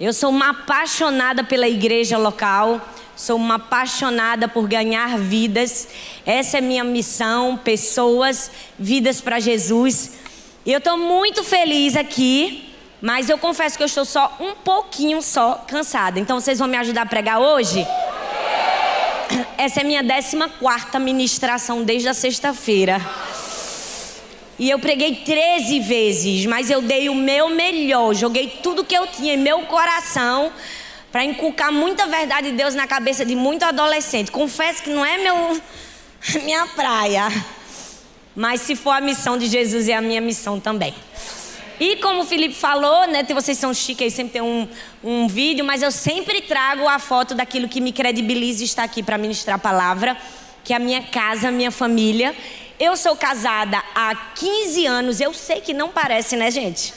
Eu sou uma apaixonada pela igreja local, sou uma apaixonada por ganhar vidas. Essa é minha missão, pessoas, vidas para Jesus. E eu estou muito feliz aqui, mas eu confesso que eu estou só um pouquinho só cansada. Então vocês vão me ajudar a pregar hoje? Essa é minha 14 quarta ministração desde a sexta-feira. E eu preguei 13 vezes, mas eu dei o meu melhor, joguei tudo que eu tinha em meu coração para inculcar muita verdade de Deus na cabeça de muito adolescente. Confesso que não é meu minha praia. Mas se for a missão de Jesus, é a minha missão também. E como o Felipe falou, né, vocês são chiques aí, sempre tem um, um vídeo, mas eu sempre trago a foto daquilo que me credibiliza estar aqui para ministrar a palavra, que é a minha casa, a minha família. Eu sou casada há 15 anos, eu sei que não parece, né, gente?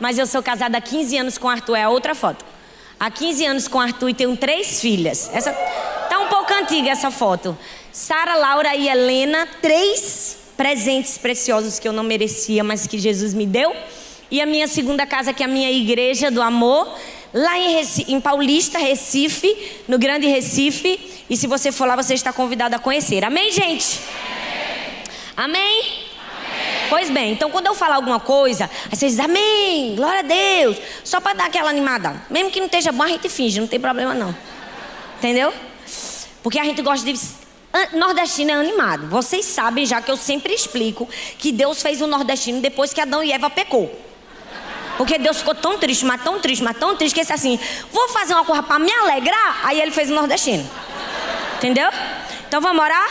Mas eu sou casada há 15 anos com Arthur, é a outra foto. Há 15 anos com Arthur e tenho três filhas. Essa tá um pouco antiga essa foto. Sara, Laura e Helena, três presentes preciosos que eu não merecia, mas que Jesus me deu. E a minha segunda casa, que é a minha igreja do amor, lá em, em Paulista, Recife, no Grande Recife. E se você for lá, você está convidado a conhecer. Amém, gente? Amém? Amém? Pois bem, então quando eu falar alguma coisa, aí vocês dizem amém, glória a Deus, só para dar aquela animada. Mesmo que não esteja bom, a gente finge, não tem problema não. Entendeu? Porque a gente gosta de. Nordestino é animado. Vocês sabem já que eu sempre explico que Deus fez o nordestino depois que Adão e Eva pecou. Porque Deus ficou tão triste, mas tão triste, mas tão triste, que ele assim: vou fazer uma coisa para me alegrar. Aí ele fez o nordestino. Entendeu? Então vamos orar?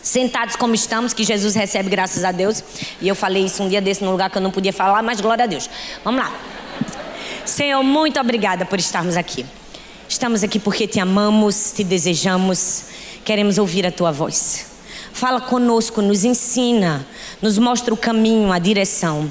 sentados como estamos, que Jesus recebe, graças a Deus. E eu falei isso um dia desse num lugar que eu não podia falar, mas glória a Deus. Vamos lá. Senhor, muito obrigada por estarmos aqui. Estamos aqui porque te amamos, te desejamos, queremos ouvir a tua voz. Fala conosco, nos ensina, nos mostra o caminho, a direção.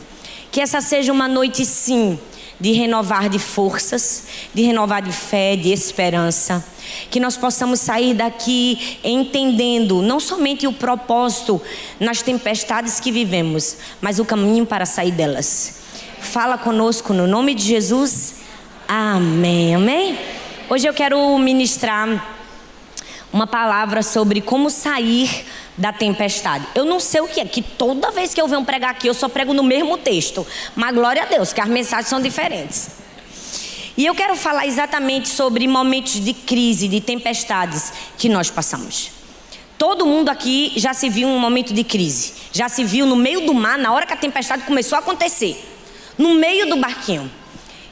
Que essa seja uma noite, sim, de renovar de forças, de renovar de fé, de esperança. Que nós possamos sair daqui entendendo não somente o propósito nas tempestades que vivemos, mas o caminho para sair delas. Fala conosco no nome de Jesus. Amém. Amém. Hoje eu quero ministrar uma palavra sobre como sair da tempestade. Eu não sei o que é, que toda vez que eu venho pregar aqui, eu só prego no mesmo texto. Mas glória a Deus, que as mensagens são diferentes. E eu quero falar exatamente sobre momentos de crise, de tempestades que nós passamos. Todo mundo aqui já se viu um momento de crise. Já se viu no meio do mar, na hora que a tempestade começou a acontecer. No meio do barquinho.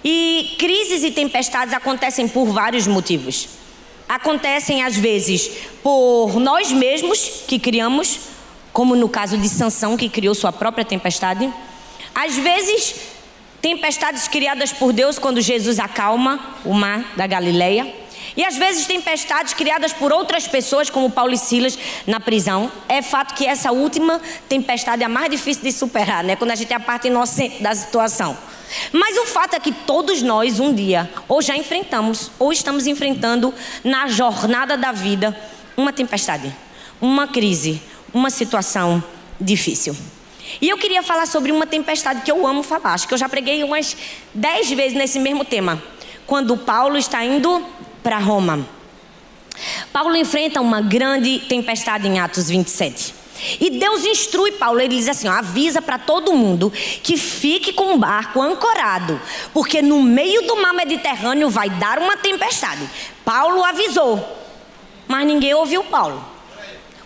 E crises e tempestades acontecem por vários motivos acontecem às vezes por nós mesmos que criamos, como no caso de Sansão que criou sua própria tempestade. Às vezes tempestades criadas por Deus quando Jesus acalma o mar da Galileia. E às vezes tempestades criadas por outras pessoas, como Paulo e Silas na prisão. É fato que essa última tempestade é a mais difícil de superar, né? Quando a gente é a parte inocente da situação. Mas o fato é que todos nós, um dia, ou já enfrentamos, ou estamos enfrentando na jornada da vida, uma tempestade, uma crise, uma situação difícil. E eu queria falar sobre uma tempestade que eu amo falar. Acho que eu já preguei umas dez vezes nesse mesmo tema. Quando Paulo está indo para Roma. Paulo enfrenta uma grande tempestade em Atos 27. E Deus instrui Paulo, ele diz assim: ó, avisa para todo mundo que fique com o barco ancorado, porque no meio do mar Mediterrâneo vai dar uma tempestade. Paulo avisou, mas ninguém ouviu Paulo.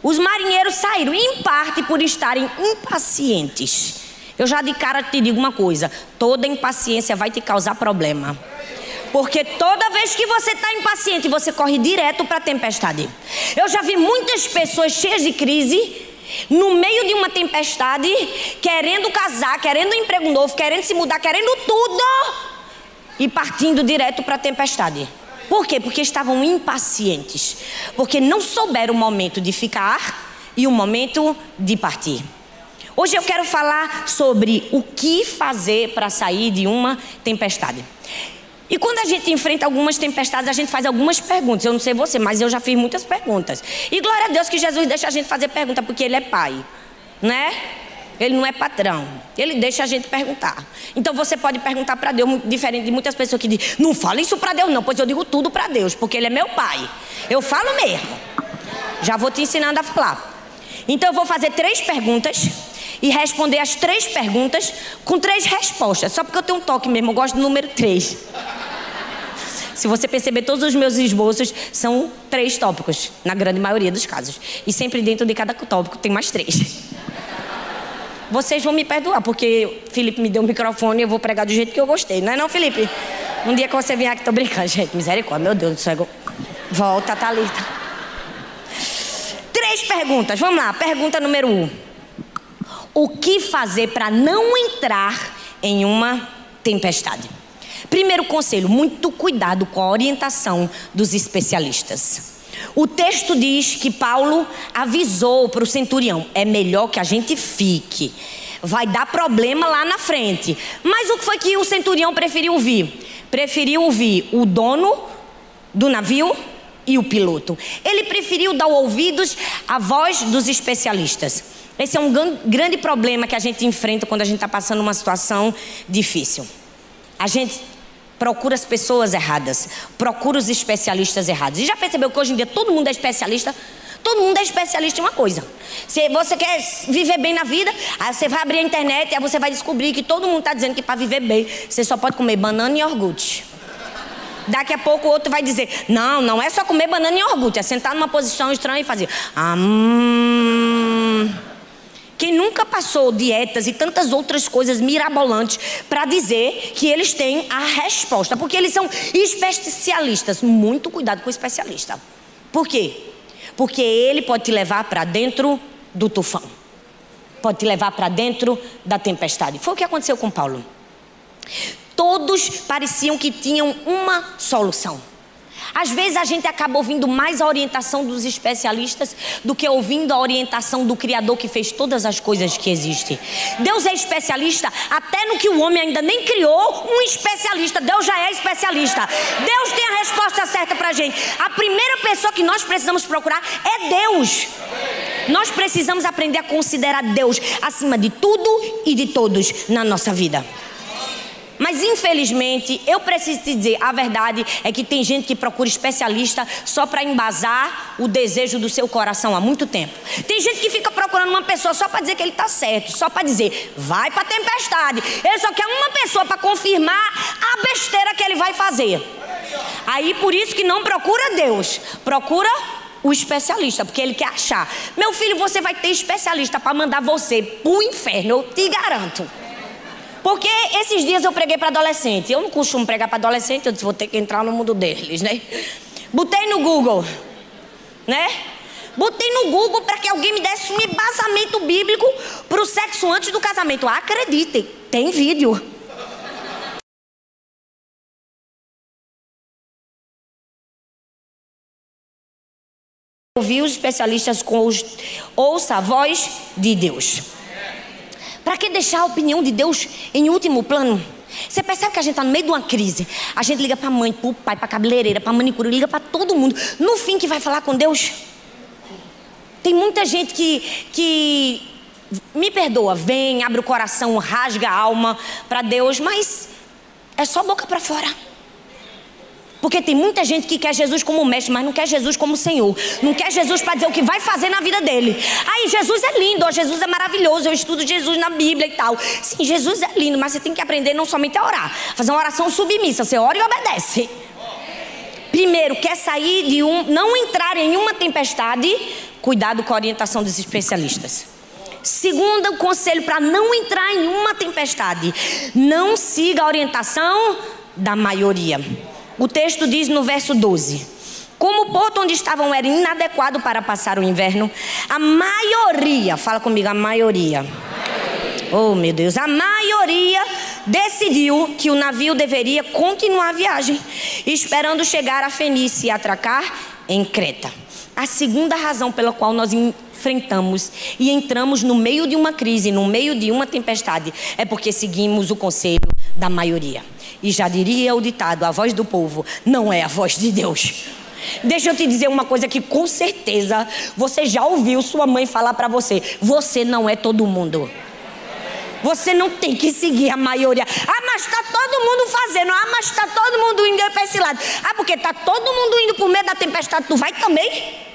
Os marinheiros saíram, em parte por estarem impacientes. Eu já de cara te digo uma coisa: toda impaciência vai te causar problema. Porque toda vez que você está impaciente, você corre direto para a tempestade. Eu já vi muitas pessoas cheias de crise no meio de uma tempestade, querendo casar, querendo um emprego novo, querendo se mudar, querendo tudo e partindo direto para a tempestade. Por quê? Porque estavam impacientes. Porque não souberam o momento de ficar e o momento de partir. Hoje eu quero falar sobre o que fazer para sair de uma tempestade. E quando a gente enfrenta algumas tempestades, a gente faz algumas perguntas. Eu não sei você, mas eu já fiz muitas perguntas. E glória a Deus que Jesus deixa a gente fazer pergunta, porque Ele é Pai. Né? Ele não é patrão. Ele deixa a gente perguntar. Então você pode perguntar para Deus, diferente de muitas pessoas que dizem: não fala isso para Deus, não, pois eu digo tudo para Deus, porque Ele é meu pai. Eu falo mesmo. Já vou te ensinando a falar. Então eu vou fazer três perguntas e responder as três perguntas com três respostas. Só porque eu tenho um toque mesmo, eu gosto do número três. Se você perceber, todos os meus esboços são três tópicos, na grande maioria dos casos. E sempre dentro de cada tópico tem mais três. Vocês vão me perdoar, porque Felipe me deu um microfone e eu vou pregar do jeito que eu gostei. Não é não, Felipe? Um dia que você vier aqui, tô brincando, gente. Misericórdia, meu Deus do céu. Volta, Thalita. Três perguntas, vamos lá. Pergunta número um. O que fazer para não entrar em uma tempestade? Primeiro conselho: muito cuidado com a orientação dos especialistas. O texto diz que Paulo avisou para o centurião: é melhor que a gente fique. Vai dar problema lá na frente. Mas o que foi que o centurião preferiu ouvir? Preferiu ouvir o dono do navio e o piloto. Ele preferiu dar ouvidos à voz dos especialistas. Esse é um grande problema que a gente enfrenta quando a gente está passando uma situação difícil. A gente procura as pessoas erradas, procura os especialistas errados. E já percebeu que hoje em dia todo mundo é especialista? Todo mundo é especialista em uma coisa. Se você quer viver bem na vida, aí você vai abrir a internet e aí você vai descobrir que todo mundo está dizendo que para viver bem você só pode comer banana e iogurte. Daqui a pouco o outro vai dizer: Não, não é só comer banana e iogurte, é sentar numa posição estranha e fazer. Ah, hum. Quem nunca passou dietas e tantas outras coisas mirabolantes para dizer que eles têm a resposta, porque eles são especialistas. Muito cuidado com o especialista. Por quê? Porque ele pode te levar para dentro do tufão, pode te levar para dentro da tempestade. Foi o que aconteceu com Paulo. Todos pareciam que tinham uma solução. Às vezes a gente acaba ouvindo mais a orientação dos especialistas do que ouvindo a orientação do Criador que fez todas as coisas que existem. Deus é especialista até no que o homem ainda nem criou, um especialista. Deus já é especialista. Deus tem a resposta certa para a gente. A primeira pessoa que nós precisamos procurar é Deus. Nós precisamos aprender a considerar Deus acima de tudo e de todos na nossa vida. Mas infelizmente, eu preciso te dizer, a verdade é que tem gente que procura especialista só para embasar o desejo do seu coração há muito tempo. Tem gente que fica procurando uma pessoa só para dizer que ele está certo, só para dizer, vai para a tempestade. Ele só quer uma pessoa para confirmar a besteira que ele vai fazer. Aí por isso que não procura Deus, procura o especialista, porque ele quer achar. Meu filho, você vai ter especialista para mandar você para o inferno, eu te garanto. Porque esses dias eu preguei para adolescente. Eu não costumo pregar para adolescente, eu disse, vou ter que entrar no mundo deles, né? Botei no Google, né? Botei no Google para que alguém me desse um embasamento bíblico para o sexo antes do casamento. Acreditem, tem vídeo. Ouvi os especialistas com os ouça a voz de Deus. Para que deixar a opinião de Deus em último plano? Você percebe que a gente está no meio de uma crise. A gente liga para a mãe, para o pai, para a cabeleireira, para a manicure, liga para todo mundo. No fim, que vai falar com Deus? Tem muita gente que, que me perdoa, vem, abre o coração, rasga a alma para Deus, mas é só boca para fora. Porque tem muita gente que quer Jesus como mestre, mas não quer Jesus como Senhor. Não quer Jesus para dizer o que vai fazer na vida dele. Aí, Jesus é lindo, ó, Jesus é maravilhoso, eu estudo Jesus na Bíblia e tal. Sim, Jesus é lindo, mas você tem que aprender não somente a orar, fazer uma oração submissa. Você ora e obedece. Primeiro, quer sair de um, não entrar em uma tempestade, cuidado com a orientação dos especialistas. Segundo conselho para não entrar em uma tempestade, não siga a orientação da maioria. O texto diz no verso 12: Como o porto onde estavam era inadequado para passar o inverno, a maioria, fala comigo, a maioria. Oh, meu Deus, a maioria decidiu que o navio deveria continuar a viagem, esperando chegar a Fenícia e atracar em Creta. A segunda razão pela qual nós enfrentamos e entramos no meio de uma crise, no meio de uma tempestade, é porque seguimos o conselho da maioria. E já diria o ditado: a voz do povo não é a voz de Deus. Deixa eu te dizer uma coisa que com certeza você já ouviu sua mãe falar para você: você não é todo mundo. Você não tem que seguir a maioria. Ah, mas está todo mundo fazendo. Ah, mas está todo mundo indo para esse lado. Ah, porque está todo mundo indo por meio da tempestade. Tu vai também?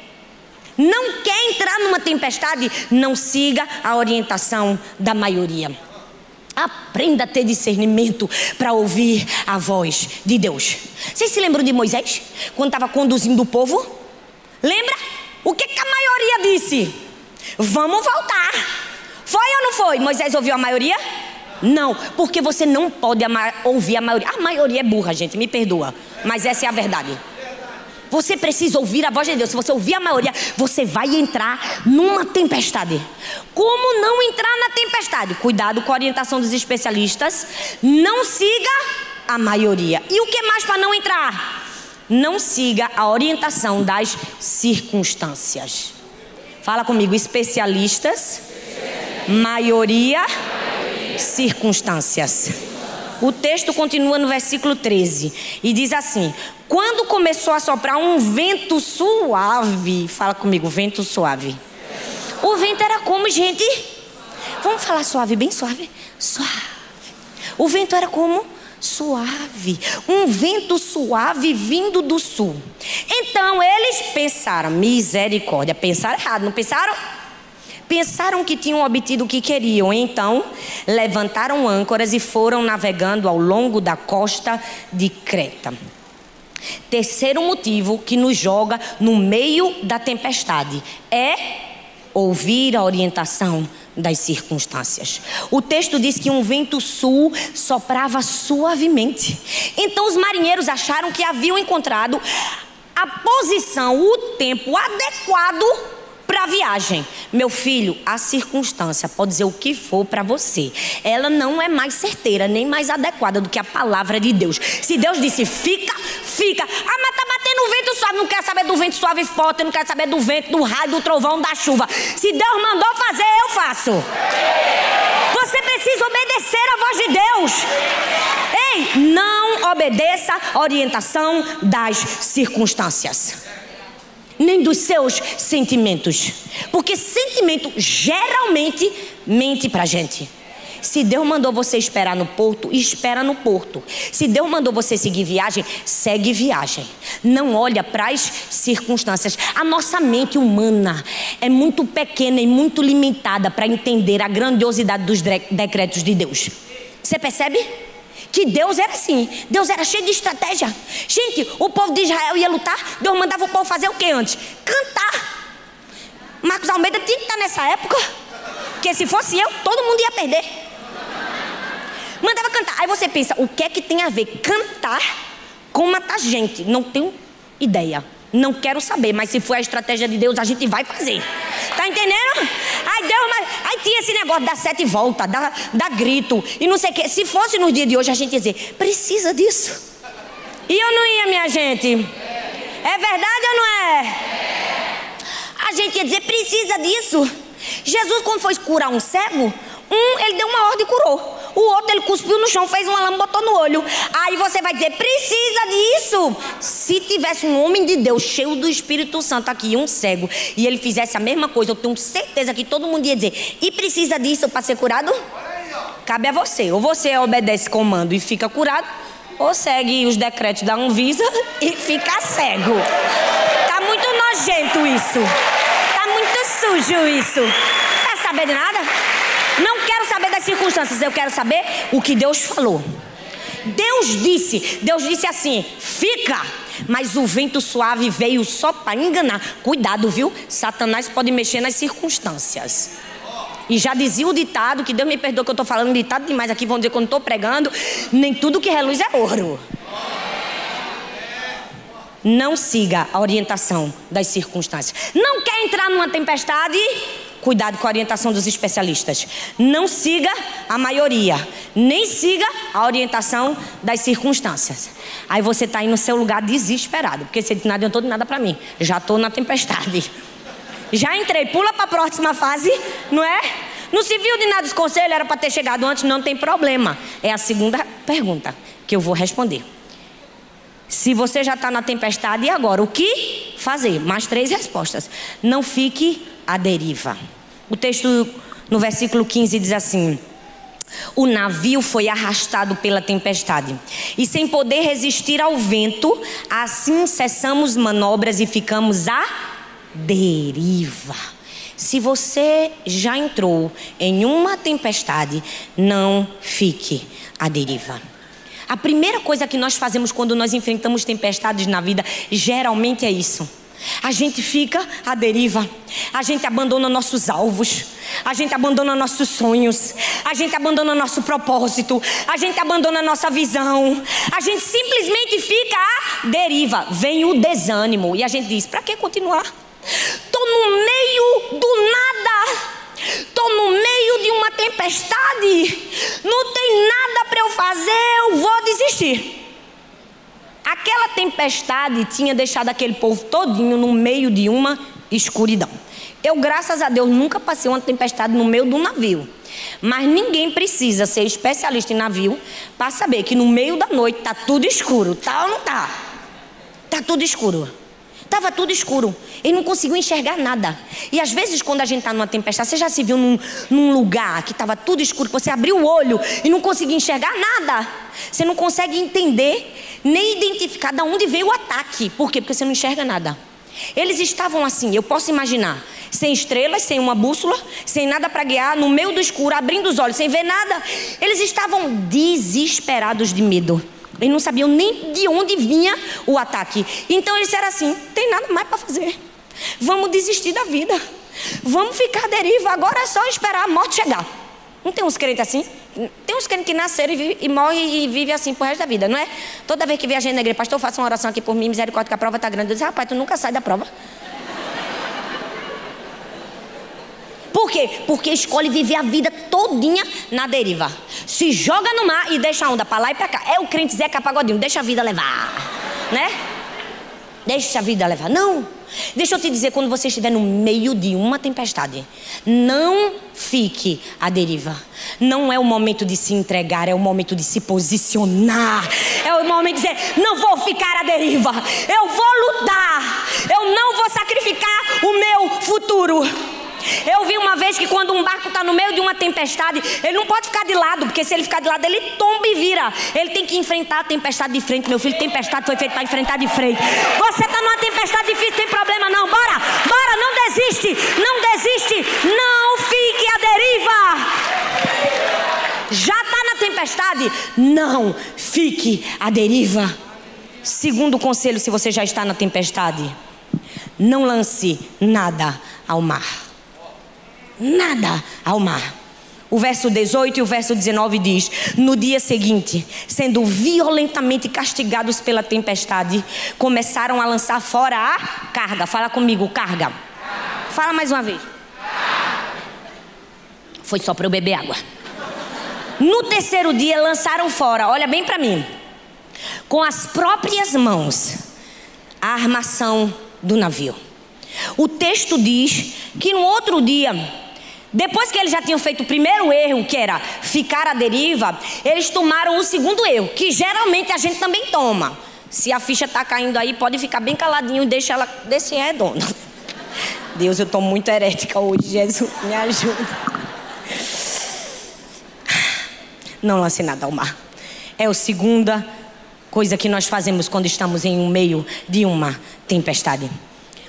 Não quer entrar numa tempestade? Não siga a orientação da maioria. Aprenda a ter discernimento para ouvir a voz de Deus. Vocês se lembram de Moisés? Quando estava conduzindo o povo? Lembra? O que, que a maioria disse? Vamos voltar. Foi ou não foi? Moisés ouviu a maioria? Não, porque você não pode ouvir a maioria. A maioria é burra, gente, me perdoa. Mas essa é a verdade. Você precisa ouvir a voz de Deus. Se você ouvir a maioria, você vai entrar numa tempestade. Como não entrar na tempestade? Cuidado com a orientação dos especialistas. Não siga a maioria. E o que mais para não entrar? Não siga a orientação das circunstâncias. Fala comigo, especialistas, maioria, circunstâncias. O texto continua no versículo 13 e diz assim: Quando começou a soprar um vento suave, fala comigo, vento suave. O vento era como, gente? Vamos falar suave, bem suave? Suave. O vento era como? Suave. Um vento suave vindo do sul. Então eles pensaram, misericórdia. Pensaram errado, não pensaram? Pensaram que tinham obtido o que queriam, então levantaram âncoras e foram navegando ao longo da costa de Creta. Terceiro motivo que nos joga no meio da tempestade é ouvir a orientação das circunstâncias. O texto diz que um vento sul soprava suavemente. Então os marinheiros acharam que haviam encontrado a posição, o tempo adequado a viagem. Meu filho, a circunstância pode dizer o que for para você. Ela não é mais certeira, nem mais adequada do que a palavra de Deus. Se Deus disse fica, fica. Ah, mas tá batendo vento suave. Não quer saber do vento suave forte, não quer saber do vento, do raio, do trovão, da chuva. Se Deus mandou fazer, eu faço. Você precisa obedecer a voz de Deus. Ei, não obedeça a orientação das circunstâncias nem dos seus sentimentos. Porque sentimento geralmente mente pra gente. Se Deus mandou você esperar no porto, espera no porto. Se Deus mandou você seguir viagem, segue viagem. Não olha para as circunstâncias. A nossa mente humana é muito pequena e muito limitada para entender a grandiosidade dos decretos de Deus. Você percebe? Que Deus era assim. Deus era cheio de estratégia. Gente, o povo de Israel ia lutar, Deus mandava o povo fazer o que antes? Cantar. Marcos Almeida tinha que estar nessa época. Porque se fosse eu, todo mundo ia perder. Mandava cantar. Aí você pensa, o que é que tem a ver cantar com matar gente? Não tenho ideia. Não quero saber, mas se for a estratégia de Deus, a gente vai fazer. Tá entendendo? Aí Deus, mas, aí tinha esse negócio da sete voltas, da, da grito e não sei o quê. Se fosse no dia de hoje, a gente ia dizer, precisa disso. E eu não ia, minha gente. É verdade ou não é? A gente ia dizer, precisa disso. Jesus, quando foi curar um cego, um, ele deu uma ordem e curou. O outro ele cuspiu no chão, fez uma lama, botou no olho. Aí você vai dizer: precisa disso. Se tivesse um homem de Deus cheio do Espírito Santo aqui, um cego, e ele fizesse a mesma coisa, eu tenho certeza que todo mundo ia dizer: e precisa disso para ser curado? Cabe a você. Ou você obedece comando e fica curado, ou segue os decretos da Anvisa e fica cego. Tá muito nojento isso. Tá muito sujo isso. Tá sabendo de nada? Das circunstâncias, eu quero saber o que Deus falou. Deus disse, Deus disse assim: fica, mas o vento suave veio só para enganar. Cuidado, viu? Satanás pode mexer nas circunstâncias. E já dizia o ditado, que Deus me perdoe que eu estou falando ditado demais aqui, vão dizer não estou pregando, nem tudo que reluz é ouro. Não siga a orientação das circunstâncias. Não quer entrar numa tempestade? Cuidado com a orientação dos especialistas. Não siga a maioria, nem siga a orientação das circunstâncias. Aí você está aí no seu lugar desesperado, porque você não adiantou de nada para mim. Já estou na tempestade. Já entrei, pula para a próxima fase, não é? Não se viu de nada os conselhos, era para ter chegado antes, não tem problema. É a segunda pergunta que eu vou responder. Se você já está na tempestade, e agora? O que fazer? Mais três respostas. Não fique à deriva. O texto no versículo 15 diz assim: O navio foi arrastado pela tempestade. E sem poder resistir ao vento, assim cessamos manobras e ficamos à deriva. Se você já entrou em uma tempestade, não fique à deriva. A primeira coisa que nós fazemos quando nós enfrentamos tempestades na vida, geralmente é isso. A gente fica à deriva, a gente abandona nossos alvos, a gente abandona nossos sonhos, a gente abandona nosso propósito, a gente abandona nossa visão, a gente simplesmente fica à deriva. Vem o desânimo e a gente diz: para que continuar? Estou no meio do nada. Estou no meio de uma tempestade. Não tem nada para eu fazer. Eu vou desistir. Aquela tempestade tinha deixado aquele povo todinho no meio de uma escuridão. Eu, graças a Deus, nunca passei uma tempestade no meio de um navio. Mas ninguém precisa ser especialista em navio para saber que no meio da noite está tudo escuro. Tá ou não tá? Tá tudo escuro. Estava tudo escuro. Ele não conseguiu enxergar nada. E às vezes, quando a gente está numa tempestade, você já se viu num, num lugar que estava tudo escuro, que você abriu o olho e não conseguia enxergar nada. Você não consegue entender nem identificar de onde veio o ataque. Por quê? Porque você não enxerga nada. Eles estavam assim, eu posso imaginar, sem estrelas, sem uma bússola, sem nada para guiar, no meio do escuro, abrindo os olhos, sem ver nada. Eles estavam desesperados de medo. Eles não sabiam nem de onde vinha o ataque. Então eles disseram assim: tem nada mais para fazer. Vamos desistir da vida. Vamos ficar à deriva. Agora é só esperar a morte chegar. Não tem uns crentes assim? Tem uns crentes que nasceram e, e morrem e vivem assim pro resto da vida, não é? Toda vez que viajei na igreja, pastor, faça uma oração aqui por mim, misericórdia, que a prova está grande. Eu disse, rapaz, tu nunca sai da prova. Por quê? Porque escolhe viver a vida todinha na deriva. Se joga no mar e deixa a onda para lá e para cá. É o crente Zeca Pagodinho, deixa a vida levar. Né? Deixa a vida levar. Não. Deixa eu te dizer, quando você estiver no meio de uma tempestade, não fique à deriva. Não é o momento de se entregar, é o momento de se posicionar. É o momento de dizer: não vou ficar à deriva, eu vou lutar, eu não vou sacrificar o meu futuro. Eu vi uma vez que quando um barco está no meio de uma tempestade, ele não pode ficar de lado, porque se ele ficar de lado, ele tomba e vira. Ele tem que enfrentar a tempestade de frente. Meu filho, tempestade foi feita para enfrentar de frente. Você está numa tempestade difícil, tem problema não. Bora, bora, não desiste, não desiste, não fique à deriva. Já está na tempestade? Não fique à deriva. Segundo conselho, se você já está na tempestade, não lance nada ao mar nada ao mar. O verso 18 e o verso 19 diz: No dia seguinte, sendo violentamente castigados pela tempestade, começaram a lançar fora a carga. Fala comigo, carga. Fala mais uma vez. Foi só para eu beber água. No terceiro dia, lançaram fora, olha bem para mim, com as próprias mãos, a armação do navio. O texto diz que no outro dia, depois que eles já tinham feito o primeiro erro, que era ficar à deriva, eles tomaram o segundo erro, que geralmente a gente também toma. Se a ficha está caindo aí, pode ficar bem caladinho e deixa ela descer redonda. Deus, eu estou muito herética hoje, Jesus, me ajuda. Não lance nada ao mar. É a segunda coisa que nós fazemos quando estamos em um meio de uma tempestade.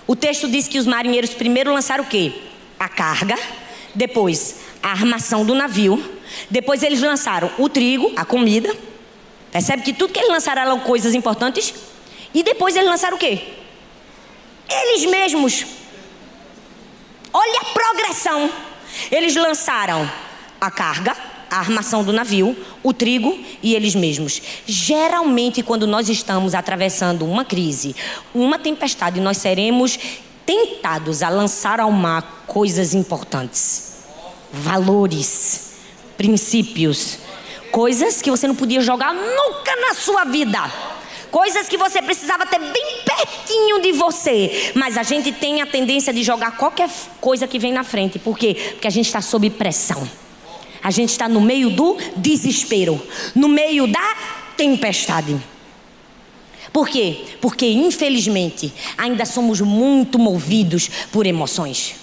O texto diz que os marinheiros primeiro lançaram o quê? A carga depois a armação do navio, depois eles lançaram o trigo, a comida. Percebe que tudo que eles lançaram eram coisas importantes? E depois eles lançaram o quê? Eles mesmos. Olha a progressão. Eles lançaram a carga, a armação do navio, o trigo e eles mesmos. Geralmente, quando nós estamos atravessando uma crise, uma tempestade, nós seremos tentados a lançar ao mar coisas importantes, valores, princípios, coisas que você não podia jogar nunca na sua vida. Coisas que você precisava ter bem pertinho de você. Mas a gente tem a tendência de jogar qualquer coisa que vem na frente. Por quê? Porque a gente está sob pressão. A gente está no meio do desespero, no meio da tempestade. Por quê? Porque, infelizmente, ainda somos muito movidos por emoções.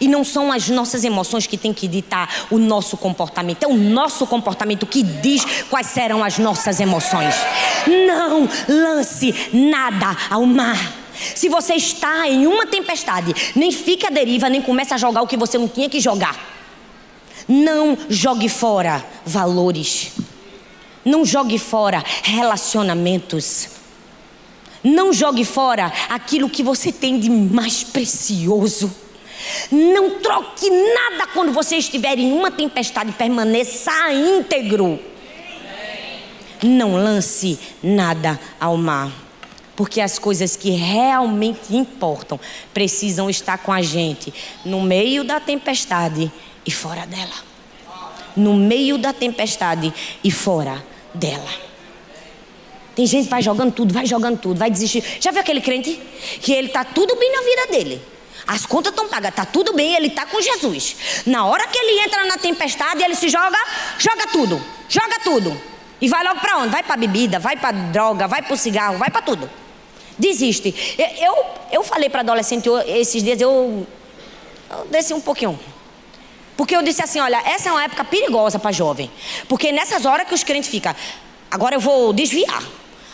E não são as nossas emoções que têm que ditar o nosso comportamento. É o nosso comportamento que diz quais serão as nossas emoções. Não lance nada ao mar. Se você está em uma tempestade, nem fique à deriva, nem comece a jogar o que você não tinha que jogar. Não jogue fora valores. Não jogue fora relacionamentos. Não jogue fora aquilo que você tem de mais precioso. Não troque nada quando você estiver em uma tempestade, permaneça íntegro. Não lance nada ao mar. Porque as coisas que realmente importam precisam estar com a gente no meio da tempestade e fora dela. No meio da tempestade e fora dela. Tem gente que vai jogando tudo, vai jogando tudo, vai desistir. Já viu aquele crente que ele tá tudo bem na vida dele? As contas estão pagas, tá tudo bem, ele tá com Jesus. Na hora que ele entra na tempestade, ele se joga, joga tudo, joga tudo. E vai logo para onde? Vai para bebida, vai para droga, vai para cigarro, vai para tudo. Desiste. Eu, eu falei para adolescente esses dias, eu, eu desci um pouquinho. Porque eu disse assim: olha, essa é uma época perigosa para jovem. Porque nessas horas que os crentes ficam, agora eu vou desviar.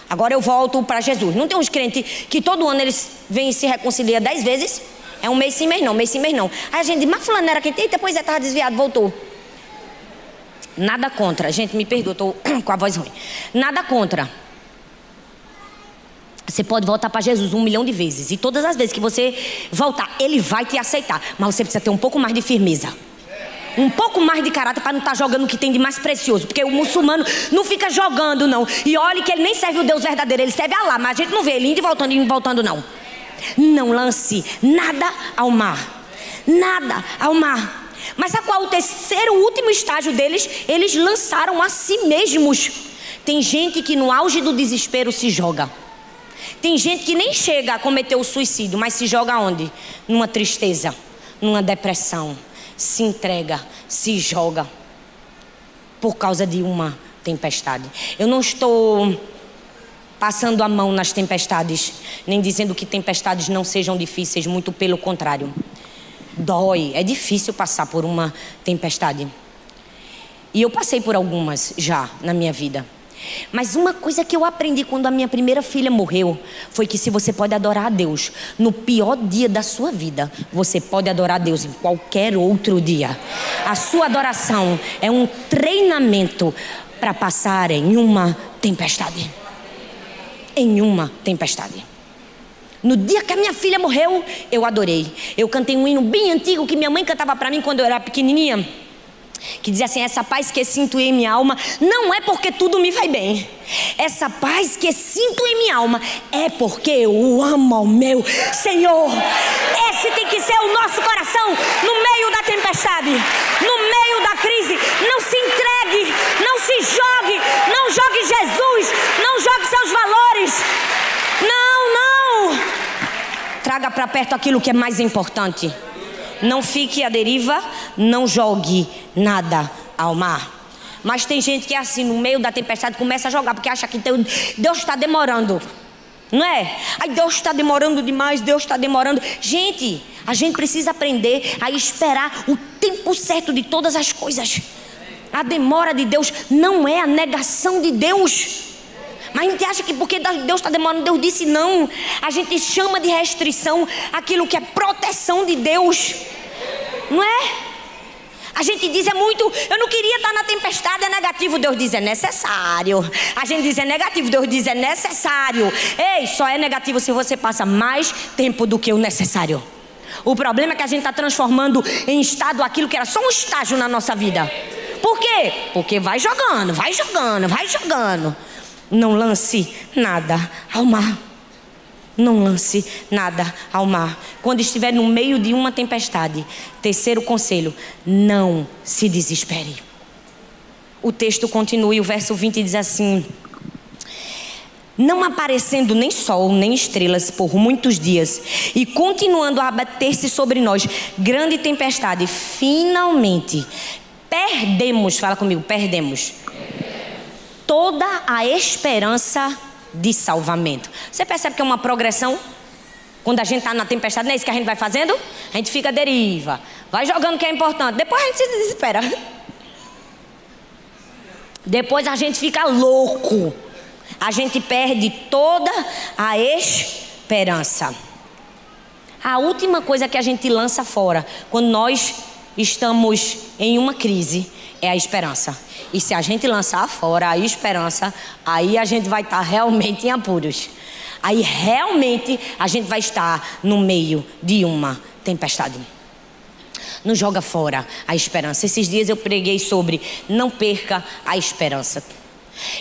Agora eu volto para Jesus. Não tem uns crentes que todo ano eles vêm e se reconciliam dez vezes? É um mês sim, mês não, mês sim, mês não. Aí a gente diz, mas fulano era crente, e depois é, estava desviado, voltou. Nada contra. Gente, me perdoa, estou com a voz ruim. Nada contra. Você pode voltar para Jesus um milhão de vezes. E todas as vezes que você voltar, Ele vai te aceitar. Mas você precisa ter um pouco mais de firmeza. Um pouco mais de caráter para não estar tá jogando o que tem de mais precioso. Porque o muçulmano não fica jogando, não. E olhe que ele nem serve o Deus verdadeiro, ele serve a Allah. Mas a gente não vê ele indo e voltando, indo e voltando, não. Não lance nada ao mar. Nada ao mar. Mas a qual o terceiro, último estágio deles, eles lançaram a si mesmos. Tem gente que no auge do desespero se joga. Tem gente que nem chega a cometer o suicídio, mas se joga onde? Numa tristeza, numa depressão. Se entrega, se joga. Por causa de uma tempestade. Eu não estou passando a mão nas tempestades, nem dizendo que tempestades não sejam difíceis, muito pelo contrário. Dói, é difícil passar por uma tempestade. E eu passei por algumas já na minha vida. Mas uma coisa que eu aprendi quando a minha primeira filha morreu foi que se você pode adorar a Deus no pior dia da sua vida, você pode adorar a Deus em qualquer outro dia. A sua adoração é um treinamento para passar em uma tempestade. Em uma tempestade. No dia que a minha filha morreu, eu adorei. Eu cantei um hino bem antigo que minha mãe cantava para mim quando eu era pequenininha que diz assim: essa paz que sinto em minha alma não é porque tudo me vai bem. Essa paz que sinto em minha alma é porque eu amo ao meu Senhor. Esse tem que ser o nosso coração no meio da tempestade, no meio da crise. Não se entregue, não se jogue, não jogue Jesus, não jogue seus valores. Não, não. Traga para perto aquilo que é mais importante. Não fique à deriva, não jogue nada ao mar. Mas tem gente que é assim, no meio da tempestade, começa a jogar, porque acha que Deus está demorando. Não é? Ai, Deus está demorando demais, Deus está demorando. Gente, a gente precisa aprender a esperar o tempo certo de todas as coisas. A demora de Deus não é a negação de Deus. Mas a gente acha que porque Deus está demorando, Deus disse não. A gente chama de restrição aquilo que é proteção de Deus. Não é? A gente diz é muito, eu não queria estar na tempestade, é negativo, Deus diz é necessário. A gente diz é negativo, Deus diz é necessário. Ei, só é negativo se você passa mais tempo do que o necessário. O problema é que a gente está transformando em estado aquilo que era só um estágio na nossa vida. Por quê? Porque vai jogando, vai jogando, vai jogando. Não lance nada ao mar. Não lance nada ao mar. Quando estiver no meio de uma tempestade, terceiro conselho: não se desespere. O texto continua e o verso 20 diz assim: Não aparecendo nem sol nem estrelas por muitos dias, e continuando a abater-se sobre nós grande tempestade, finalmente perdemos, fala comigo, perdemos toda a esperança de salvamento. Você percebe que é uma progressão? Quando a gente está na tempestade, não é isso que a gente vai fazendo? A gente fica à deriva, vai jogando o que é importante, depois a gente se desespera. Depois a gente fica louco. A gente perde toda a esperança. A última coisa que a gente lança fora quando nós estamos em uma crise é a esperança. E se a gente lançar fora a esperança, aí a gente vai estar realmente em apuros. Aí realmente a gente vai estar no meio de uma tempestade. Não joga fora a esperança. Esses dias eu preguei sobre não perca a esperança.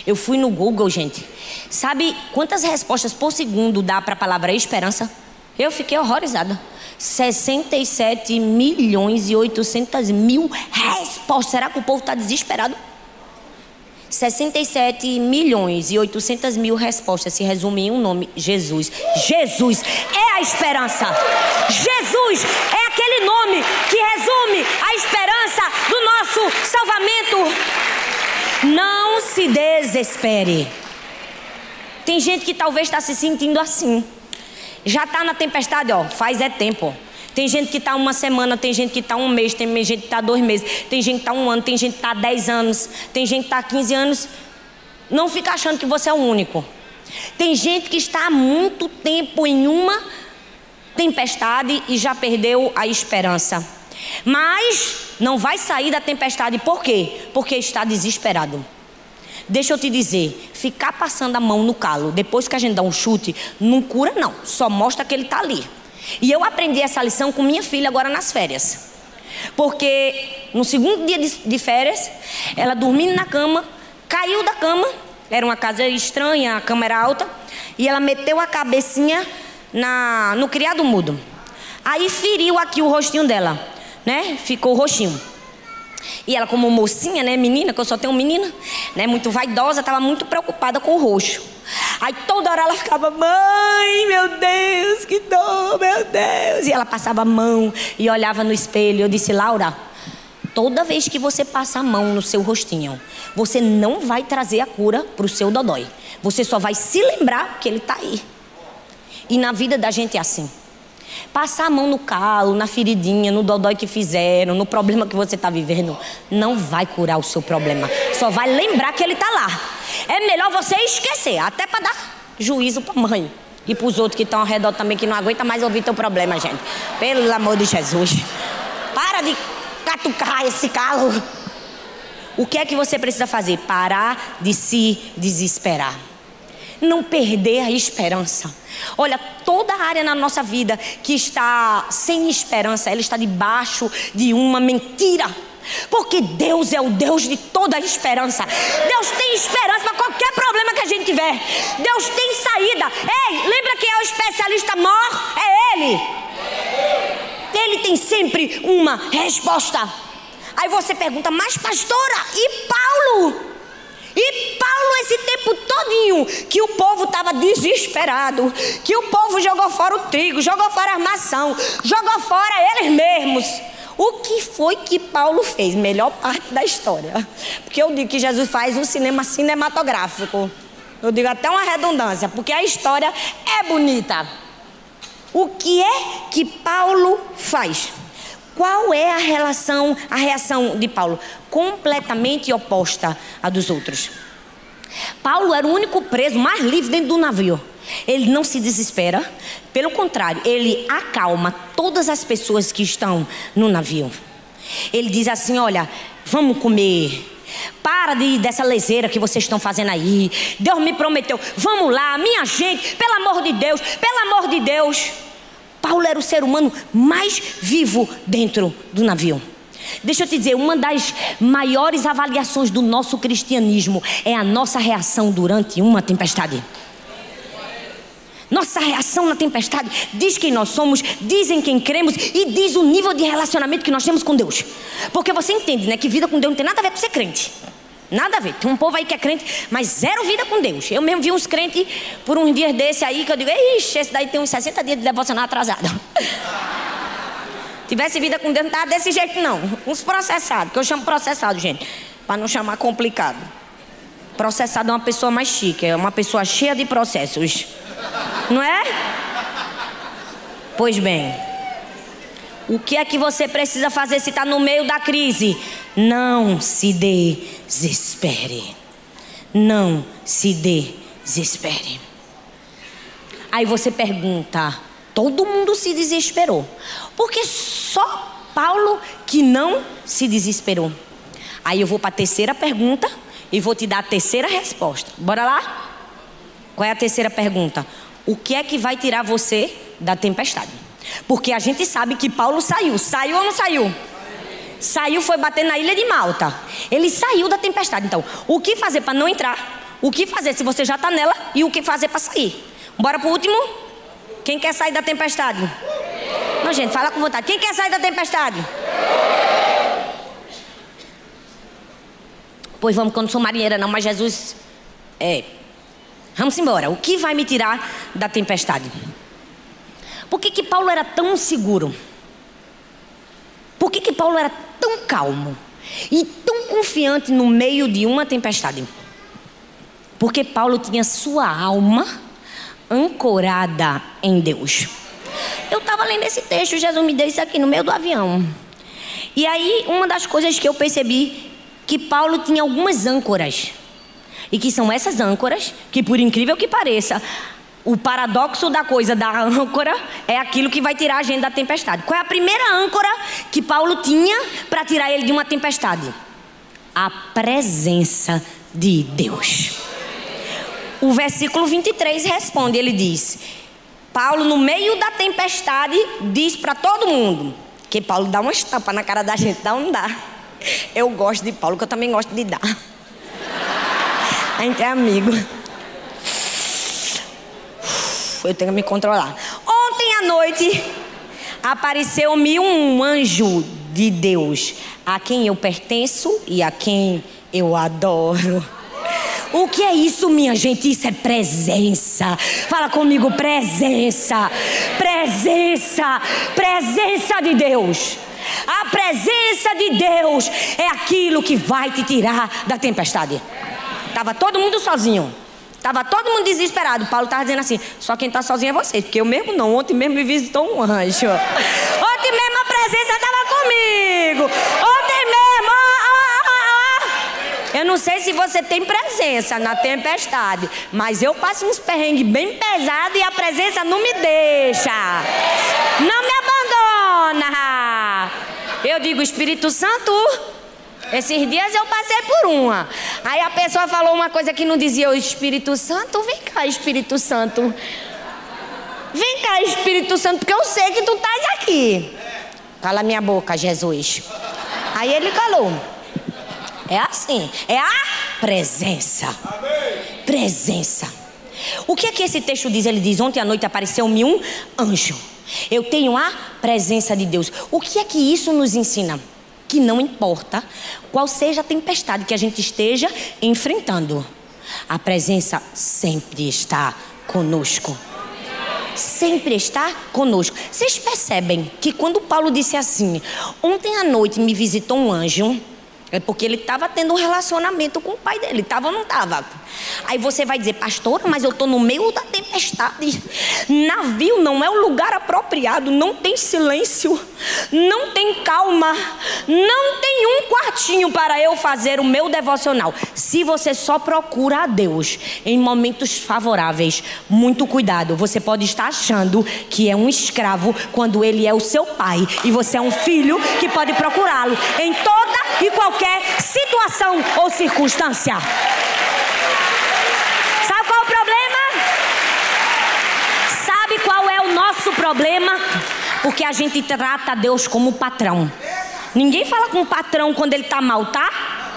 Eu fui no Google, gente. Sabe quantas respostas por segundo dá para a palavra esperança? Eu fiquei horrorizada. 67 milhões e 800 mil respostas. Será que o povo está desesperado? 67 milhões e 800 mil respostas se resumem em um nome: Jesus. Jesus é a esperança. Jesus é aquele nome que resume a esperança do nosso salvamento. Não se desespere. Tem gente que talvez está se sentindo assim. Já está na tempestade, ó, faz é tempo. Tem gente que está uma semana, tem gente que está um mês, tem gente que está dois meses, tem gente que está um ano, tem gente que está dez anos, tem gente que está quinze anos. Não fica achando que você é o único. Tem gente que está há muito tempo em uma tempestade e já perdeu a esperança. Mas não vai sair da tempestade, por quê? Porque está desesperado. Deixa eu te dizer, ficar passando a mão no calo depois que a gente dá um chute, não cura, não. Só mostra que ele está ali. E eu aprendi essa lição com minha filha agora nas férias. Porque no segundo dia de, de férias, ela dormindo na cama, caiu da cama, era uma casa estranha, a cama era alta, e ela meteu a cabecinha na, no criado mudo. Aí feriu aqui o rostinho dela, né? Ficou roxinho. E ela, como mocinha, né, menina, que eu só tenho menina, né, muito vaidosa, estava muito preocupada com o roxo. Aí toda hora ela ficava, mãe, meu Deus, que dor, meu Deus. E ela passava a mão e olhava no espelho. Eu disse, Laura, toda vez que você passa a mão no seu rostinho, você não vai trazer a cura para o seu dodói. Você só vai se lembrar que ele está aí. E na vida da gente é assim. Passar a mão no calo, na feridinha, no dodói que fizeram, no problema que você está vivendo, não vai curar o seu problema. Só vai lembrar que ele está lá. É melhor você esquecer, até para dar juízo para mãe. E para os outros que estão ao redor também, que não aguentam mais ouvir teu problema, gente. Pelo amor de Jesus. Para de catucar esse calo. O que é que você precisa fazer? Parar de se desesperar. Não perder a esperança. Olha, toda área na nossa vida que está sem esperança, ela está debaixo de uma mentira. Porque Deus é o Deus de toda a esperança. Deus tem esperança para qualquer problema que a gente tiver. Deus tem saída. Ei, lembra que é o especialista mor? É Ele. Ele tem sempre uma resposta. Aí você pergunta, mas pastora, e Paulo? E Paulo, esse tempo todinho, que o povo estava desesperado, que o povo jogou fora o trigo, jogou fora a armação, jogou fora eles mesmos. O que foi que Paulo fez? Melhor parte da história. Porque eu digo que Jesus faz um cinema cinematográfico. Eu digo até uma redundância, porque a história é bonita. O que é que Paulo faz? Qual é a relação, a reação de Paulo? Completamente oposta à dos outros. Paulo era o único preso mais livre dentro do navio. Ele não se desespera, pelo contrário, ele acalma todas as pessoas que estão no navio. Ele diz assim: Olha, vamos comer. Para de dessa leseira que vocês estão fazendo aí. Deus me prometeu. Vamos lá, minha gente, pelo amor de Deus, pelo amor de Deus. Paulo era o ser humano mais vivo dentro do navio. Deixa eu te dizer, uma das maiores avaliações do nosso cristianismo é a nossa reação durante uma tempestade. Nossa reação na tempestade diz quem nós somos, diz em quem cremos e diz o nível de relacionamento que nós temos com Deus. Porque você entende, né, que vida com Deus não tem nada a ver com ser crente. Nada a ver. Tem um povo aí que é crente, mas zero vida com Deus. Eu mesmo vi uns crentes por uns dias desse aí que eu digo, ixi, esse daí tem uns 60 dias de devocional atrasado. Tivesse vida com Deus, não estava desse jeito, não. Uns processados, que eu chamo processado, gente, para não chamar complicado. Processado é uma pessoa mais chique, é uma pessoa cheia de processos. Não é? Pois bem, o que é que você precisa fazer se está no meio da crise? Não se desespere. Não se desespere. Aí você pergunta: todo mundo se desesperou. Porque só Paulo que não se desesperou. Aí eu vou para a terceira pergunta e vou te dar a terceira resposta. Bora lá? Qual é a terceira pergunta? O que é que vai tirar você da tempestade? Porque a gente sabe que Paulo saiu. Saiu ou não saiu? Saiu, foi bater na ilha de Malta. Ele saiu da tempestade. Então, o que fazer para não entrar? O que fazer se você já está nela? E o que fazer para sair? Bora pro último? Quem quer sair da tempestade? Não, gente, fala com vontade. Quem quer sair da tempestade? Pois vamos, quando sou marinheira, não, mas Jesus. É. Vamos embora. O que vai me tirar da tempestade? Por que, que Paulo era tão seguro? Por que, que Paulo era tão calmo e tão confiante no meio de uma tempestade? Porque Paulo tinha sua alma ancorada em Deus. Eu estava lendo esse texto, Jesus me deu isso aqui no meio do avião. E aí, uma das coisas que eu percebi que Paulo tinha algumas âncoras. E que são essas âncoras que, por incrível que pareça, o paradoxo da coisa da âncora é aquilo que vai tirar a gente da tempestade. Qual é a primeira âncora que Paulo tinha para tirar ele de uma tempestade? A presença de Deus. O versículo 23 responde: ele diz: Paulo, no meio da tempestade, diz para todo mundo, que Paulo dá uma estampa na cara da gente, dá ou não dá? Eu gosto de Paulo, que eu também gosto de dar. A gente é amigo. Eu tenho que me controlar. Ontem à noite apareceu-me um anjo de Deus, a quem eu pertenço e a quem eu adoro. O que é isso, minha gente? Isso é presença. Fala comigo, presença. Presença. Presença de Deus. A presença de Deus é aquilo que vai te tirar da tempestade. Tava todo mundo sozinho. Tava todo mundo desesperado. Paulo estava dizendo assim: só quem está sozinho é você, porque eu mesmo não. Ontem mesmo me visitou um anjo. Ontem mesmo a presença estava comigo. Ontem mesmo. Oh, oh, oh, eu não sei se você tem presença na tempestade, mas eu passo uns perrengues bem pesados e a presença não me deixa. Não me abandona. Eu digo, Espírito Santo. Esses dias eu passei por uma. Aí a pessoa falou uma coisa que não dizia o Espírito Santo. Vem cá, Espírito Santo. Vem cá, Espírito Santo, porque eu sei que tu estás aqui. Cala minha boca, Jesus. Aí ele calou. É assim, é a presença. Presença. O que é que esse texto diz? Ele diz: Ontem à noite apareceu-me um anjo. Eu tenho a presença de Deus. O que é que isso nos ensina? Que não importa qual seja a tempestade que a gente esteja enfrentando, a presença sempre está conosco. Sempre está conosco. Vocês percebem que quando Paulo disse assim: Ontem à noite me visitou um anjo é porque ele estava tendo um relacionamento com o pai dele, estava ou não estava? Aí você vai dizer, pastora, mas eu estou no meio da tempestade. Navio não é o lugar apropriado, não tem silêncio, não tem calma, não tem um quartinho para eu fazer o meu devocional. Se você só procura a Deus em momentos favoráveis, muito cuidado, você pode estar achando que é um escravo quando ele é o seu pai e você é um filho que pode procurá-lo em toda e qualquer qualquer situação ou circunstância. Sabe qual é o problema? Sabe qual é o nosso problema? Porque a gente trata Deus como patrão. Ninguém fala com o patrão quando ele está mal, tá?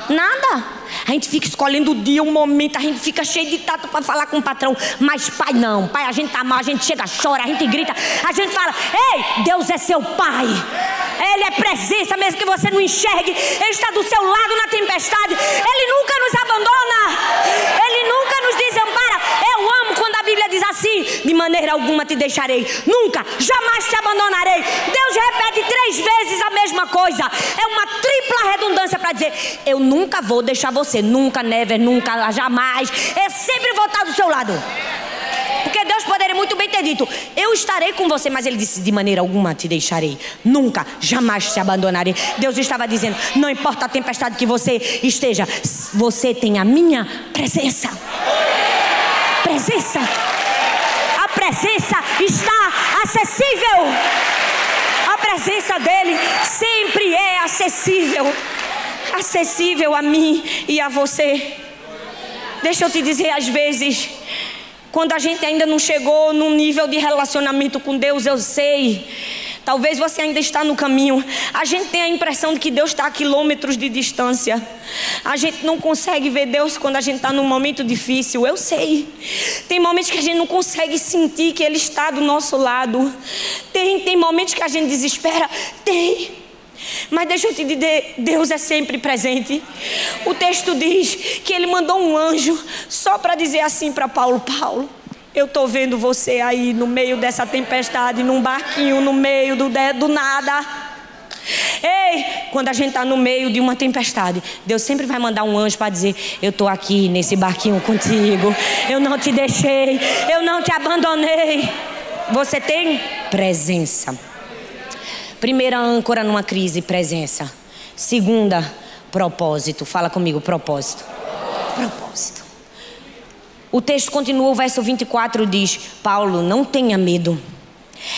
Nada. A gente fica escolhendo o dia, o momento, a gente fica cheio de tato para falar com o patrão. Mas pai não, pai, a gente tá mal, a gente chega, chora, a gente grita, a gente fala: Ei, Deus é seu pai. Ele é presença, mesmo que você não enxergue. Ele está do seu lado na tempestade. Ele nunca nos abandona. Ele nunca nos desampara. Eu amo quando a Bíblia diz assim: De maneira alguma te deixarei. Nunca, jamais te abandonarei. Deus repete três vezes a mesma coisa. É uma tripla redundância para dizer: Eu nunca vou deixar você. Nunca, never, nunca, jamais. Eu sempre vou estar do seu lado. Poderia muito bem ter dito: Eu estarei com você, mas ele disse: De maneira alguma te deixarei, nunca, jamais te abandonarei. Deus estava dizendo: Não importa a tempestade que você esteja, você tem a minha presença. Presença. A presença está acessível. A presença dele sempre é acessível acessível a mim e a você. Deixa eu te dizer, às vezes, quando a gente ainda não chegou num nível de relacionamento com Deus, eu sei. Talvez você ainda está no caminho. A gente tem a impressão de que Deus está a quilômetros de distância. A gente não consegue ver Deus quando a gente está num momento difícil. Eu sei. Tem momentos que a gente não consegue sentir que Ele está do nosso lado. Tem, tem momentos que a gente desespera. Tem. Mas deixa eu te dizer, Deus é sempre presente. O texto diz que ele mandou um anjo só para dizer assim para Paulo: Paulo, eu estou vendo você aí no meio dessa tempestade, num barquinho, no meio do, do nada. Ei, quando a gente está no meio de uma tempestade, Deus sempre vai mandar um anjo para dizer: Eu estou aqui nesse barquinho contigo, eu não te deixei, eu não te abandonei. Você tem presença. Primeira âncora numa crise, presença. Segunda, propósito. Fala comigo, propósito. Propósito. O texto continua, o verso 24 diz: Paulo, não tenha medo.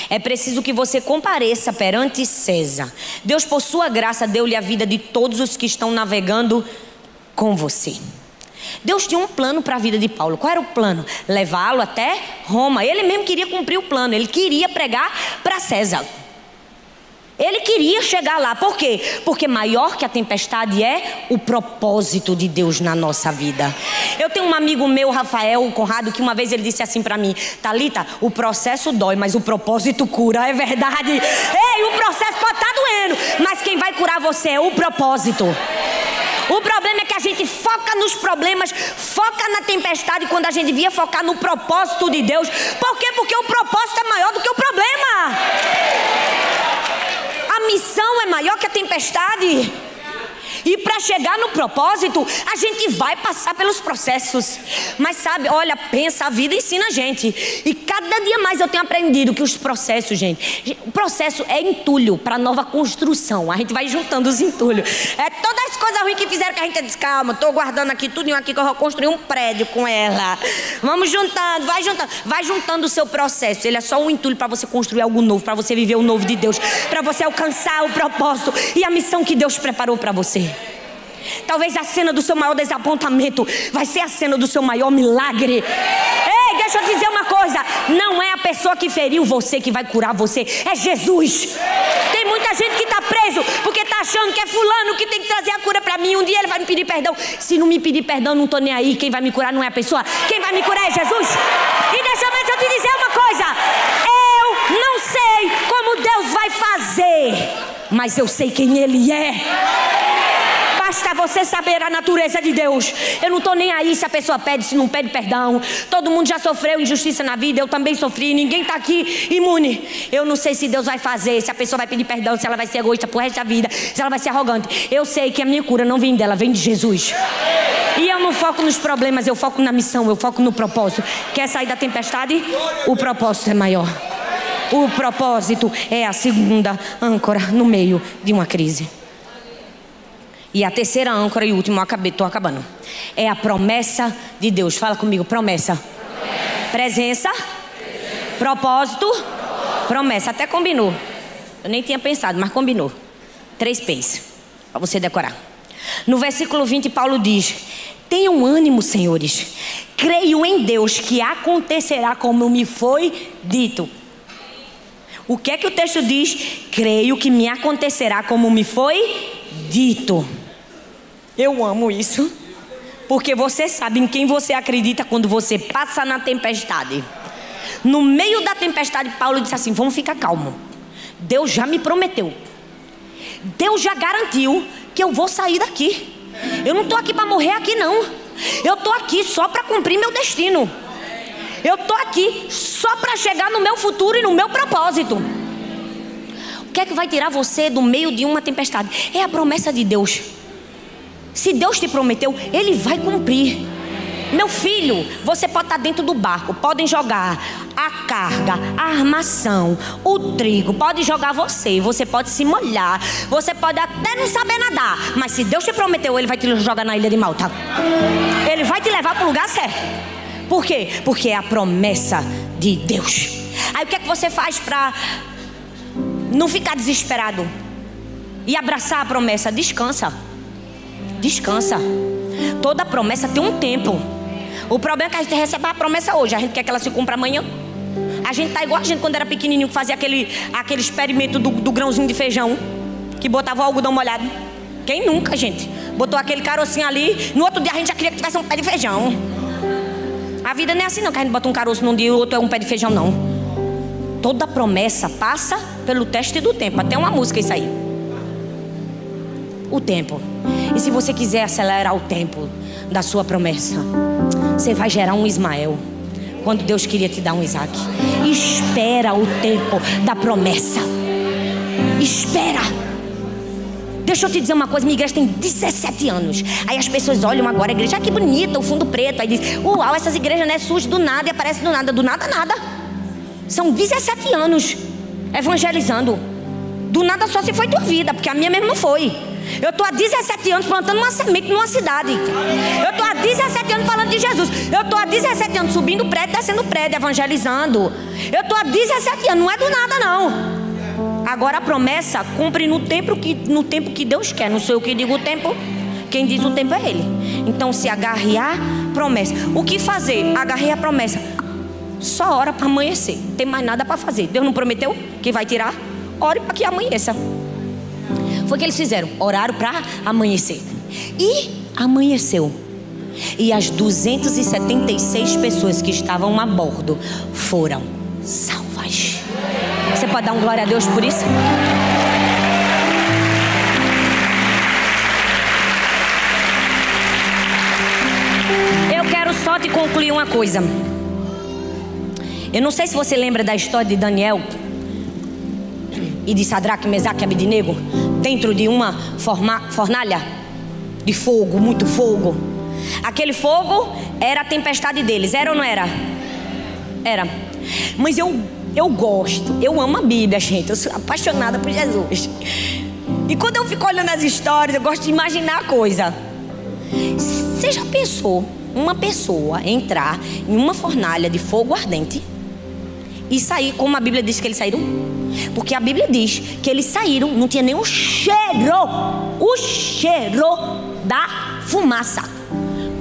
É preciso que você compareça perante César. Deus, por sua graça, deu-lhe a vida de todos os que estão navegando com você. Deus tinha um plano para a vida de Paulo. Qual era o plano? Levá-lo até Roma. Ele mesmo queria cumprir o plano. Ele queria pregar para César. Ele queria chegar lá. Por quê? Porque maior que a tempestade é o propósito de Deus na nossa vida. Eu tenho um amigo meu, Rafael Conrado, que uma vez ele disse assim para mim: Talita, o processo dói, mas o propósito cura. É verdade. Ei, o processo pode estar tá doendo, mas quem vai curar você é o propósito. O problema é que a gente foca nos problemas, foca na tempestade, quando a gente devia focar no propósito de Deus. Por quê? Porque o propósito é maior do que o problema missão é maior que a tempestade. E para chegar no propósito, a gente vai passar pelos processos. Mas sabe, olha, pensa, a vida ensina a gente. E cada dia mais eu tenho aprendido que os processos, gente, o processo é entulho para nova construção. A gente vai juntando os entulhos. É todas as coisas ruins que fizeram que a gente diz, calma, estou guardando aqui tudo aqui que eu vou construir um prédio com ela. Vamos juntando, vai juntando, vai juntando o seu processo. Ele é só um entulho para você construir algo novo, para você viver o novo de Deus, para você alcançar o propósito e a missão que Deus preparou para você. Talvez a cena do seu maior desapontamento vai ser a cena do seu maior milagre. Ei, deixa eu dizer uma coisa: não é a pessoa que feriu você que vai curar você, é Jesus. Tem muita gente que está preso porque está achando que é fulano que tem que trazer a cura para mim. Um dia ele vai me pedir perdão. Se não me pedir perdão, não estou nem aí. Quem vai me curar não é a pessoa, quem vai me curar é Jesus. E deixa eu te dizer uma coisa: eu não sei como Deus vai fazer, mas eu sei quem Ele é. Basta você saber a natureza de Deus. Eu não estou nem aí se a pessoa pede, se não pede perdão. Todo mundo já sofreu injustiça na vida, eu também sofri. Ninguém está aqui imune. Eu não sei se Deus vai fazer, se a pessoa vai pedir perdão, se ela vai ser egoísta pro resto da vida, se ela vai ser arrogante. Eu sei que a minha cura não vem dela, vem de Jesus. E eu não foco nos problemas, eu foco na missão, eu foco no propósito. Quer sair da tempestade? O propósito é maior. O propósito é a segunda âncora no meio de uma crise. E a terceira âncora e última, estou acabando. É a promessa de Deus. Fala comigo, promessa. promessa. Presença. Presença. Propósito. Propósito. Promessa. Até combinou. Eu nem tinha pensado, mas combinou. Três P's. Para você decorar. No versículo 20, Paulo diz: Tenham ânimo, senhores. Creio em Deus que acontecerá como me foi dito. O que é que o texto diz? Creio que me acontecerá como me foi dito. Eu amo isso. Porque você sabe em quem você acredita quando você passa na tempestade. No meio da tempestade, Paulo disse assim: Vamos ficar calmo. Deus já me prometeu. Deus já garantiu que eu vou sair daqui. Eu não estou aqui para morrer aqui, não. Eu estou aqui só para cumprir meu destino. Eu estou aqui só para chegar no meu futuro e no meu propósito. O que é que vai tirar você do meio de uma tempestade? É a promessa de Deus. Se Deus te prometeu, Ele vai cumprir. Meu filho, você pode estar dentro do barco, podem jogar a carga, a armação, o trigo, pode jogar você, você pode se molhar, você pode até não saber nadar, mas se Deus te prometeu, Ele vai te jogar na ilha de Malta. Ele vai te levar para o lugar certo. Por quê? Porque é a promessa de Deus. Aí o que é que você faz para não ficar desesperado e abraçar a promessa? Descansa. Descansa. Toda promessa tem um tempo. O problema é que a gente recebe a promessa hoje, a gente quer que ela se cumpra amanhã. A gente tá igual a gente quando era pequenininho que fazia aquele, aquele experimento do, do grãozinho de feijão, que botava o algodão molhado. Quem nunca, gente? Botou aquele carocinho ali, no outro dia a gente já queria que tivesse um pé de feijão. A vida não é assim não, que a gente bota um caroço num dia e o outro é um pé de feijão, não. Toda promessa passa pelo teste do tempo. Até uma música isso aí. O tempo. E se você quiser acelerar o tempo da sua promessa, você vai gerar um Ismael. Quando Deus queria te dar um Isaac. Espera o tempo da promessa. Espera. Deixa eu te dizer uma coisa, minha igreja tem 17 anos. Aí as pessoas olham agora a igreja, ah, que bonita, o fundo preto. Aí diz, uau, essas igrejas não é surgem do nada e aparecem do nada. Do nada, nada. São 17 anos evangelizando. Do nada só se foi tua vida, porque a minha mesmo não foi. Eu estou há 17 anos plantando uma semente numa cidade. Eu estou há 17 anos falando de Jesus. Eu estou há 17 anos subindo prédio, descendo prédio, evangelizando. Eu estou há 17 anos, não é do nada não. Agora a promessa cumpre no tempo que, no tempo que Deus quer. Não sou eu que digo o tempo. Quem diz o tempo é Ele. Então se agarre a promessa. O que fazer? Agarre a promessa. Só hora para amanhecer. Não tem mais nada para fazer. Deus não prometeu que vai tirar? Ore para que amanheça. Foi que eles fizeram. Oraram para amanhecer. E amanheceu. E as 276 pessoas que estavam a bordo foram salvas. Você pode dar um glória a Deus por isso? Eu quero só te concluir uma coisa. Eu não sei se você lembra da história de Daniel e de Sadraque, Mesaque e Abidinego dentro de uma fornalha de fogo, muito fogo. Aquele fogo era a tempestade deles, era ou não era? Era. Mas eu, eu gosto, eu amo a Bíblia, gente. Eu sou apaixonada por Jesus. E quando eu fico olhando as histórias, eu gosto de imaginar a coisa. Você já pensou uma pessoa entrar em uma fornalha de fogo ardente e sair como a Bíblia diz que eles saíram? Porque a Bíblia diz que eles saíram, não tinha o cheiro, o cheiro da fumaça.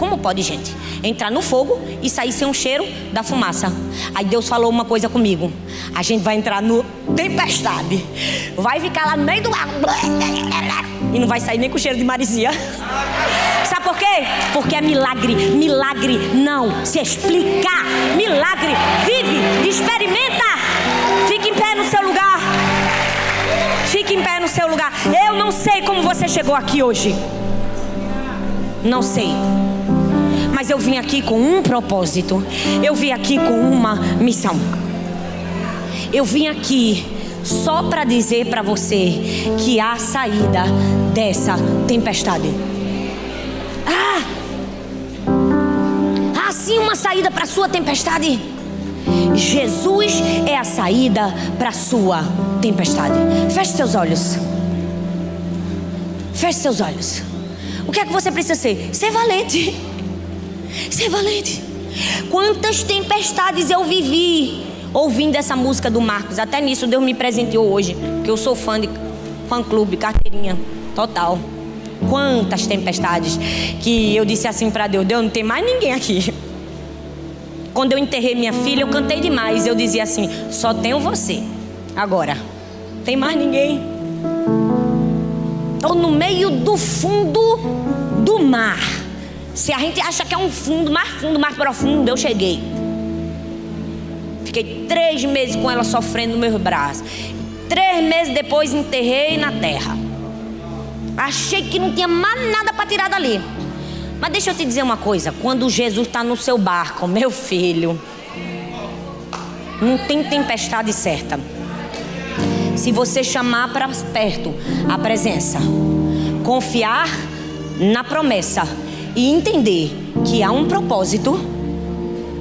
Como pode, gente, entrar no fogo e sair sem um cheiro da fumaça? Aí Deus falou uma coisa comigo: a gente vai entrar no tempestade, vai ficar lá no meio do ar e não vai sair nem com cheiro de marisia. Sabe por quê? Porque é milagre. Milagre não se explica. Milagre vive, experimenta. Fique em pé no seu lugar. Fique em pé no seu lugar. Eu não sei como você chegou aqui hoje. Não sei mas eu vim aqui com um propósito. Eu vim aqui com uma missão. Eu vim aqui só para dizer para você que há saída dessa tempestade. Ah! Há sim uma saída para sua tempestade. Jesus é a saída para sua tempestade. Feche seus olhos. Feche seus olhos. O que é que você precisa ser? Ser valente. Ser valente. Quantas tempestades eu vivi ouvindo essa música do Marcos. Até nisso Deus me presenteou hoje. Que eu sou fã de fã clube, carteirinha total. Quantas tempestades que eu disse assim para Deus: Deus, não tem mais ninguém aqui. Quando eu enterrei minha filha, eu cantei demais. Eu dizia assim: só tenho você. Agora, tem mais ninguém. Estou no meio do fundo do mar. Se a gente acha que é um fundo, mais fundo, mais profundo, eu cheguei. Fiquei três meses com ela sofrendo nos meus braços. Três meses depois enterrei na terra. Achei que não tinha mais nada para tirar dali. Mas deixa eu te dizer uma coisa: quando Jesus está no seu barco, meu filho, não tem tempestade certa. Se você chamar para perto a presença, confiar na promessa e entender que há um propósito,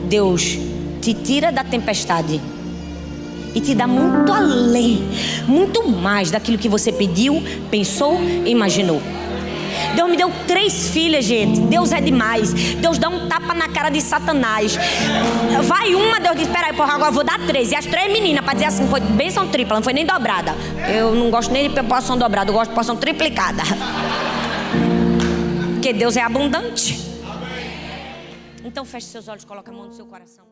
Deus te tira da tempestade e te dá muito além, muito mais daquilo que você pediu, pensou e imaginou. Deus me deu três filhas, gente. Deus é demais. Deus dá um tapa na cara de Satanás. Vai uma, Deus diz: Peraí, porra, agora vou dar três. E as três meninas, para dizer assim, foi bênção tripla, não foi nem dobrada. Eu não gosto nem de porção dobrada, eu gosto de porção triplicada. Porque Deus é abundante. Então feche seus olhos, coloque a mão no seu coração.